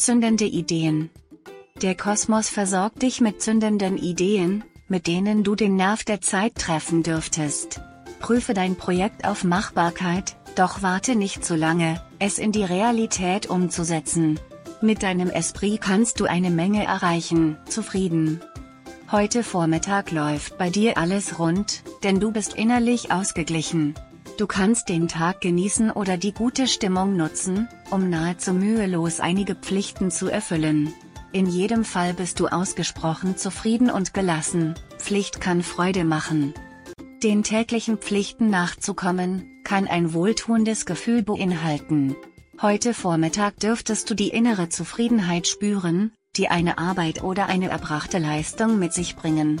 Zündende Ideen. Der Kosmos versorgt dich mit zündenden Ideen, mit denen du den Nerv der Zeit treffen dürftest. Prüfe dein Projekt auf Machbarkeit, doch warte nicht zu lange, es in die Realität umzusetzen. Mit deinem Esprit kannst du eine Menge erreichen, zufrieden. Heute Vormittag läuft bei dir alles rund, denn du bist innerlich ausgeglichen. Du kannst den Tag genießen oder die gute Stimmung nutzen, um nahezu mühelos einige Pflichten zu erfüllen. In jedem Fall bist du ausgesprochen zufrieden und gelassen, Pflicht kann Freude machen. Den täglichen Pflichten nachzukommen, kann ein wohltuendes Gefühl beinhalten. Heute Vormittag dürftest du die innere Zufriedenheit spüren, die eine Arbeit oder eine erbrachte Leistung mit sich bringen.